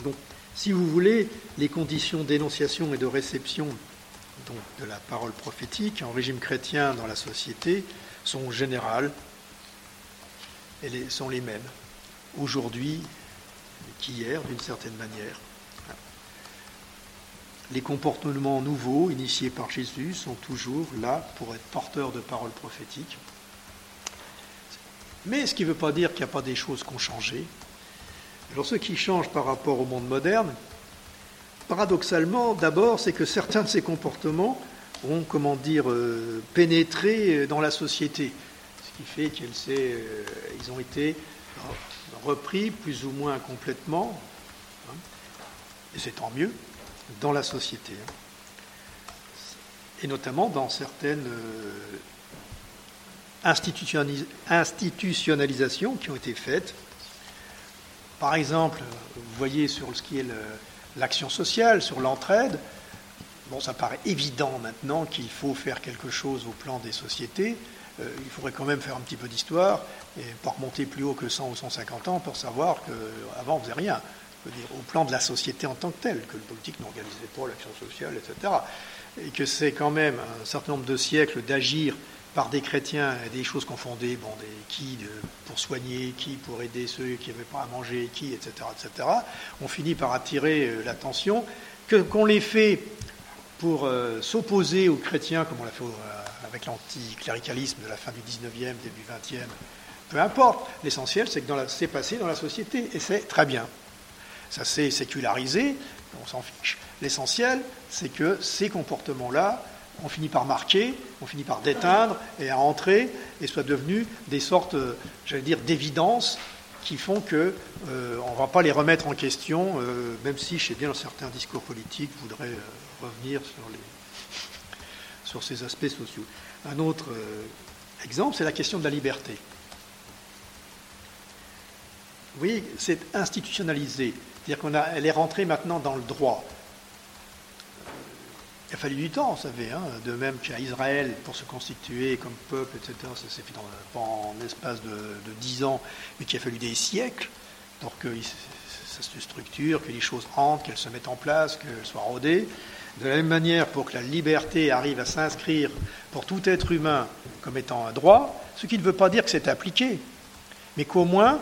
[SPEAKER 2] Donc, si vous voulez, les conditions d'énonciation et de réception de la parole prophétique en régime chrétien dans la société sont générales, elles sont les mêmes aujourd'hui qu'hier, d'une certaine manière. Les comportements nouveaux initiés par Jésus sont toujours là pour être porteurs de paroles prophétiques. Mais ce qui ne veut pas dire qu'il n'y a pas des choses qui ont changé. Alors ce qui change par rapport au monde moderne, paradoxalement, d'abord, c'est que certains de ces comportements ont, comment dire, euh, pénétré dans la société qui fait qu'ils euh, ont été repris plus ou moins complètement, hein, et c'est tant mieux, dans la société. Hein. et notamment dans certaines euh, institutionnalisations qui ont été faites. Par exemple, vous voyez sur ce qui est l'action sociale, sur l'entraide, bon, ça paraît évident maintenant qu'il faut faire quelque chose au plan des sociétés, il faudrait quand même faire un petit peu d'histoire et pas remonter plus haut que 100 ou 150 ans pour savoir qu'avant on ne faisait rien. Au plan de la société en tant que telle, que le politique n'organisait pas l'action sociale, etc. Et que c'est quand même un certain nombre de siècles d'agir par des chrétiens et des choses qu'on fondait, bon, des, qui pour soigner, qui pour aider ceux qui n'avaient pas à manger, qui, etc., etc. On finit par attirer euh, l'attention, que, qu'on les fait pour euh, s'opposer aux chrétiens, comme on l'a fait avec l'anticléricalisme de la fin du 19e, début 20e, Peu importe. L'essentiel, c'est que c'est passé dans la société, et c'est très bien. Ça s'est sécularisé, on s'en fiche. L'essentiel, c'est que ces comportements-là, on finit par marquer, on finit par déteindre et à entrer, et soient devenus des sortes, j'allais dire, d'évidence qui font qu'on euh, ne va pas les remettre en question, euh, même si, je sais bien, certains discours politiques voudraient euh, revenir sur, les, sur ces aspects sociaux. Un autre exemple, c'est la question de la liberté. Voyez, c'est institutionnalisé, c'est-à-dire qu'elle est rentrée maintenant dans le droit. Il a fallu du temps, vous savez, hein, de même qu'à Israël, pour se constituer comme peuple, etc., ça s'est fait dans, en espace de, dix ans, mais qu'il a fallu des siècles pour que ça se structure, que les choses rentrent, qu'elles se mettent en place, qu'elles soient rodées. De la même manière, pour que la liberté arrive à s'inscrire pour tout être humain comme étant un droit, ce qui ne veut pas dire que c'est appliqué, mais qu'au moins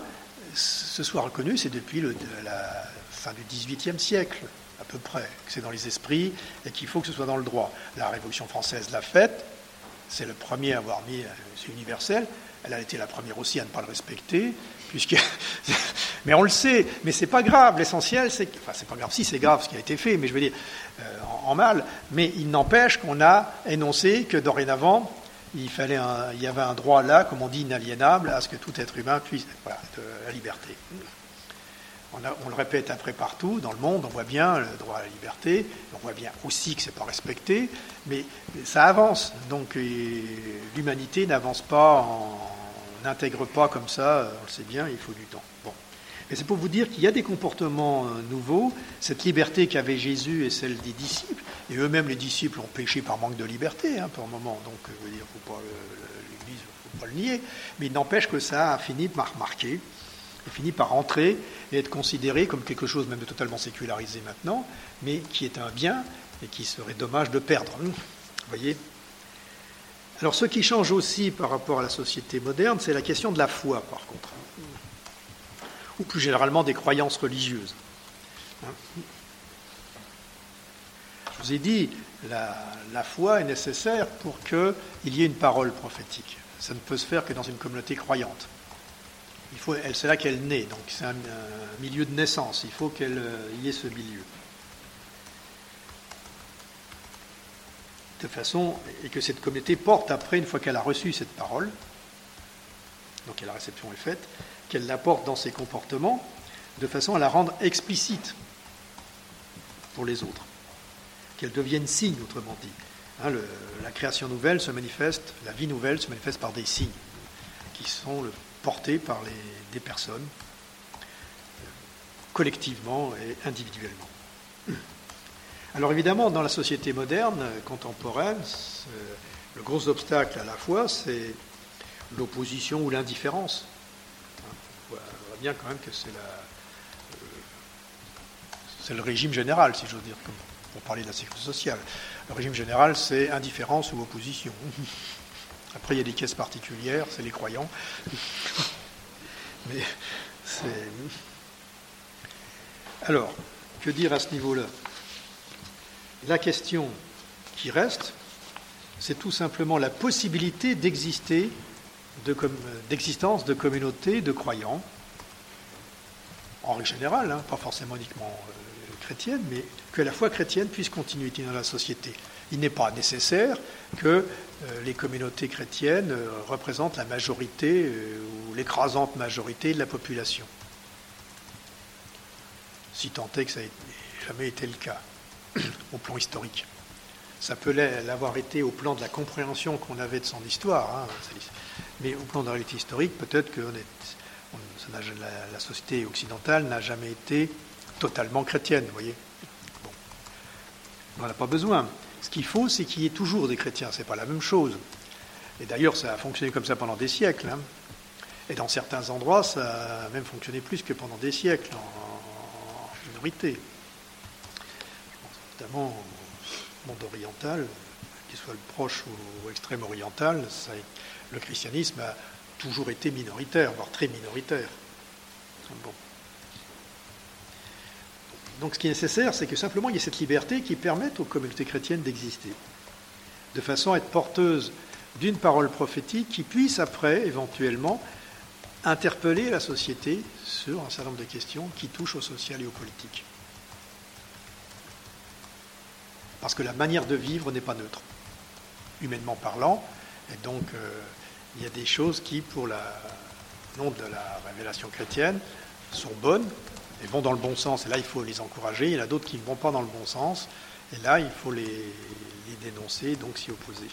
[SPEAKER 2] ce soit reconnu, c'est depuis la fin du XVIIIe siècle à peu près, que c'est dans les esprits et qu'il faut que ce soit dans le droit. La Révolution française l'a faite, c'est le premier à avoir mis, euh, c'est universel, elle a été la première aussi à ne pas le respecter, puisque. mais on le sait, mais c'est pas grave. L'essentiel, c'est que. Enfin, c'est pas grave, si c'est grave ce qui a été fait, mais je veux dire, euh, en, mal, mais il n'empêche qu'on a énoncé que dorénavant, il, fallait il y avait un droit là, comme on dit, inaliénable, à ce que tout être humain puisse. Voilà, de la liberté on, le répète après partout dans le monde, on voit bien le droit à la liberté, on voit bien aussi que ce n'est pas respecté, mais ça avance. Donc l'humanité n'avance pas, n'intègre pas comme ça, on le sait bien, il faut du temps. Bon. Mais c'est pour vous dire qu'il y a des comportements euh, nouveaux. Cette liberté qu'avait Jésus est celle des disciples, et eux-mêmes les disciples ont péché par manque de liberté, hein, pour un moment. Donc, il ne faut pas l'Église, faut pas le nier. Mais il n'empêche que ça a fini par marquer il finit par entrer et être considéré comme quelque chose même de totalement sécularisé maintenant, mais qui est un bien et qui serait dommage de perdre. Vous voyez Alors ce qui change aussi par rapport à la société moderne, c'est la question de la foi, par contre, ou plus généralement des croyances religieuses. Je vous ai dit, la, foi est nécessaire pour qu'il y ait une parole prophétique. Ça ne peut se faire que dans une communauté croyante c'est là qu'elle naît, donc c'est un, milieu de naissance, il faut qu'elle euh, y ait ce milieu. De façon, et que cette communauté porte après, une fois qu'elle a reçu cette parole, donc la réception est faite, qu'elle la porte dans ses comportements, de façon à la rendre explicite pour les autres, qu'elle devienne signe, autrement dit. Hein, la création nouvelle se manifeste, la vie nouvelle se manifeste par des signes, qui sont portés par les, des personnes, collectivement et individuellement. Alors évidemment, dans la société moderne, contemporaine, le gros obstacle à la fois, c'est l'opposition ou l'indifférence. On voit bien quand même que c'est la, euh, le régime général, si j'ose dire, pour parler de la sécurité sociale. Le régime général, c'est indifférence ou opposition. Après, il y a des caisses particulières, c'est les croyants. Mais c'est. Alors, que dire à ce niveau-là? La question qui reste, c'est tout simplement la possibilité d'existence de, communautés de croyants, en règle générale, hein, pas forcément uniquement euh, chrétienne, mais que la foi chrétienne puisse continuer dans la société. Il n'est pas nécessaire que euh, les communautés chrétiennes euh, représentent la majorité euh, ou l'écrasante majorité de la population. Si tant est que ça n'ait jamais été le cas au plan historique. Ça peut l'avoir été au plan de la compréhension qu'on avait de son histoire, hein, mais au plan de la réalité historique, peut-être que la, société occidentale n'a jamais été totalement chrétienne, vous voyez. Bon. On n'en a pas besoin. Ce qu'il faut, c'est qu'il y ait toujours des chrétiens. Ce n'est pas la même chose. Et d'ailleurs, ça a fonctionné comme ça pendant des siècles. Hein. Et dans certains endroits, ça a même fonctionné plus que pendant des siècles, en, minorité. Notamment au monde oriental, qu'il soit le proche ou extrême oriental, le christianisme a toujours été minoritaire, voire très minoritaire. Bon. Donc ce qui est nécessaire, c'est que simplement il y ait cette liberté qui permette aux communautés chrétiennes d'exister, de façon à être porteuse d'une parole prophétique qui puisse après, éventuellement, interpeller la société sur un certain nombre de questions qui touchent au social et au politique. Parce que la manière de vivre n'est pas neutre, humainement parlant, et donc euh, il y a des choses qui, pour le nom de la révélation chrétienne, sont bonnes et vont dans le bon sens, et là il faut les encourager, il y en a d'autres qui ne vont pas dans le bon sens, et là il faut les, dénoncer, donc s'y opposer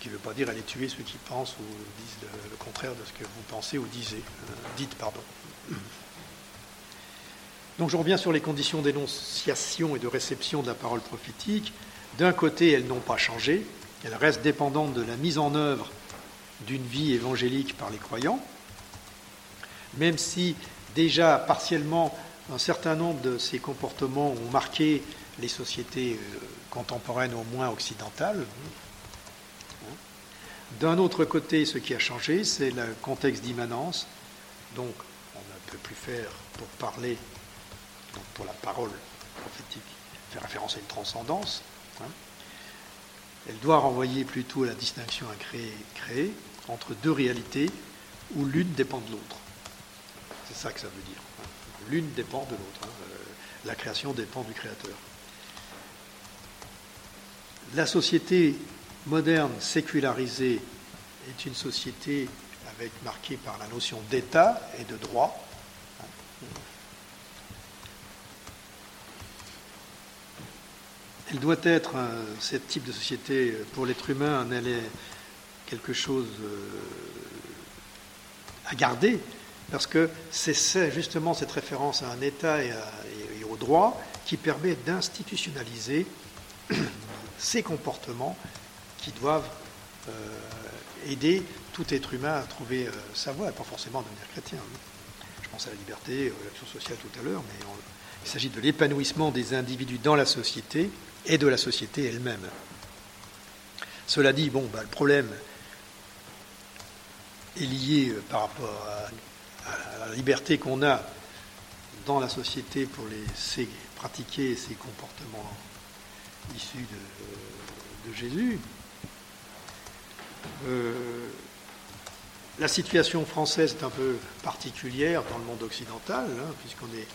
[SPEAKER 2] qui ne veut pas dire aller tuer ceux qui pensent ou disent le, contraire de ce que vous pensez ou disiez, euh, dites. Pardon. Donc je reviens sur les conditions d'énonciation et de réception de la parole prophétique. D'un côté, elles n'ont pas changé, elles restent dépendantes de la mise en œuvre d'une vie évangélique par les croyants, même si déjà partiellement un certain nombre de ces comportements ont marqué les sociétés euh, contemporaines, au moins occidentales, d'un autre côté, ce qui a changé, c'est le contexte d'immanence. Donc, on ne peut plus faire, pour parler, donc pour la parole prophétique, faire référence à une transcendance. Hein. Elle doit renvoyer plutôt à la distinction à créer, créer entre deux réalités où l'une dépend de l'autre. C'est ça que ça veut dire. Hein. L'une dépend de l'autre. Hein. Euh, la création dépend du créateur. La société moderne, sécularisée, est une société avec, marquée par la notion d'État et de droit. Elle doit être, ce type de société, pour l'être humain, elle est quelque chose euh, à garder, parce que c'est justement cette référence à un État et, au droit qui permet d'institutionnaliser ces comportements qui doivent euh, aider tout être humain à trouver euh, sa voie, pas forcément devenir chrétien. Je pense à la liberté, à l'action sociale tout à l'heure, mais il s'agit de l'épanouissement des individus dans la société et de la société elle-même. Cela dit, bon, bah, le problème est lié euh, par rapport à, la liberté qu'on a dans la société pour pratiquer ces comportements issus de Jésus, euh, la situation française est un peu particulière dans le monde occidental, hein, puisqu'on n'est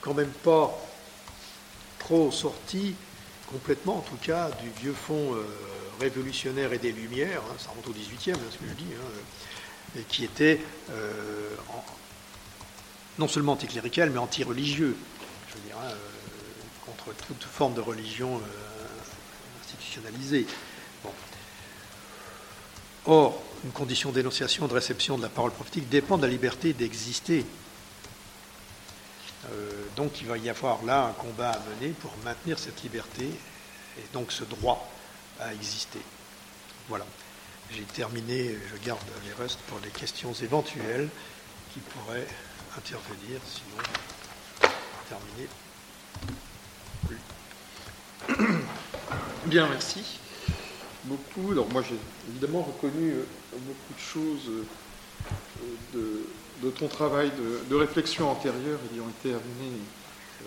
[SPEAKER 2] quand même pas trop sorti, complètement en tout cas, du vieux fond euh, révolutionnaire et des Lumières, hein, ça remonte au XVIIIe, hein, ce que je dis, et qui était euh, non seulement anticlérical, mais anti-religieux, je veux dire, contre toute forme de religion institutionnalisée. Or, une condition d'énonciation, de réception de la parole prophétique dépend de la liberté d'exister. Euh, donc il va y avoir là un combat à mener pour maintenir cette liberté et donc ce droit à exister. Voilà. J'ai terminé, je garde les restes pour les questions éventuelles qui pourraient intervenir, sinon
[SPEAKER 1] terminer. Bien, merci beaucoup. Alors moi j'ai évidemment reconnu euh, beaucoup de choses euh, de, ton travail de, réflexion antérieure ayant été amené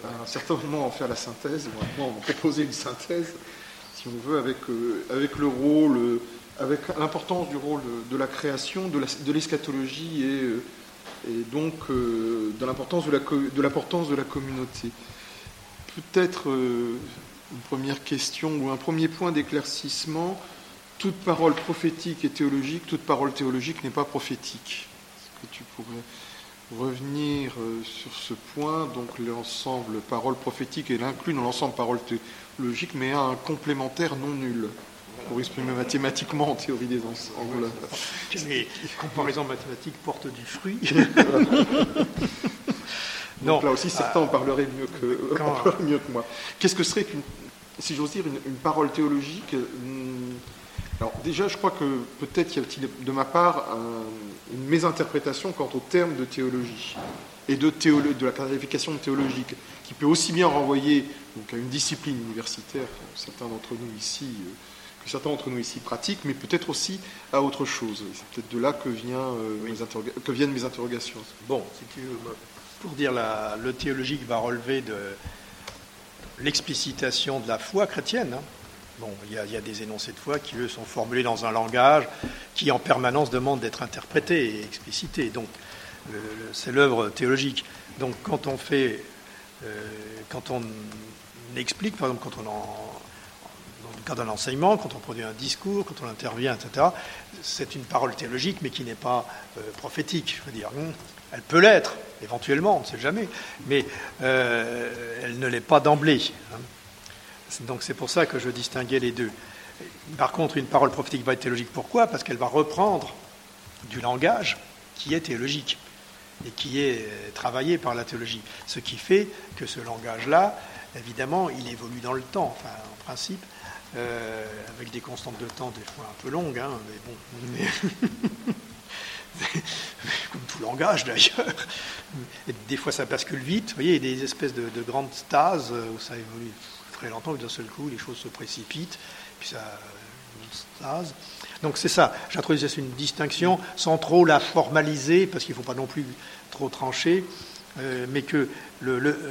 [SPEAKER 1] à un certain moment en faire la synthèse, moi on proposer une synthèse, si on veut, avec, euh, le rôle, avec l'importance du rôle de, la création, de l'eschatologie et, et, donc de l'importance de, de l'importance de la communauté. Peut-être une première question ou un premier point d'éclaircissement. Toute parole prophétique est théologique, toute parole théologique n'est pas prophétique. Que tu pourrais revenir euh, sur ce point Donc l'ensemble parole prophétique est inclus dans l'ensemble parole théologique, mais a un complémentaire non nul pour exprimer mathématiquement en théorie des ensembles.
[SPEAKER 2] Les comparaisons mathématiques portent du fruit.
[SPEAKER 1] Donc là aussi, certains en parleraient mieux que, mieux que moi. Qu'est-ce que serait qu'une, si j'ose dire, une, parole théologique hmm, Alors déjà, je crois que peut-être y a-t-il de ma part une mésinterprétation quant au terme de théologie et de, de la qualification théologique, qui peut aussi bien renvoyer donc, à une discipline universitaire que certains d'entre nous ici, euh, que certains d'entre nous ici pratiquent, mais peut-être aussi à autre chose. C'est peut-être de là que, vient, euh, mes que viennent mes interrogations.
[SPEAKER 2] Bon, si tu veux, pour dire la, le théologique va relever de l'explicitation de la foi chrétienne. Hein. Bon, il y, a, des énoncés de foi qui, eux, sont formulés dans un langage qui en permanence demande d'être interprété et explicité. Donc, c'est l'œuvre théologique. Donc, quand on fait, euh, quand on explique, par exemple, quand on dans le cadre d'un enseignement, quand on produit un discours, quand on intervient, etc., c'est une parole théologique, mais qui n'est pas euh, prophétique. Je veux dire, hmm, elle peut l'être, éventuellement, on ne sait jamais, mais euh, elle ne l'est pas d'emblée. Hein. Donc, c'est pour ça que je distinguais les deux. Par contre, une parole prophétique va être théologique. Pourquoi? Parce qu'elle va reprendre du langage qui est théologique et qui est euh, travaillé par la théologie. Ce qui fait que ce langage-là, évidemment, il évolue dans le temps, enfin, en principe, euh, avec des constantes de temps des fois un peu longues, hein, mais bon. comme tout langage d'ailleurs. Des fois ça bascule vite, vous voyez, il y a des espèces de, de grandes stases où ça évolue très longtemps, d'un seul coup les choses se précipitent, puis ça. Stase. Donc c'est ça, j'introduisais une distinction sans trop la formaliser, parce qu'il ne faut pas non plus trop trancher, euh, mais que le,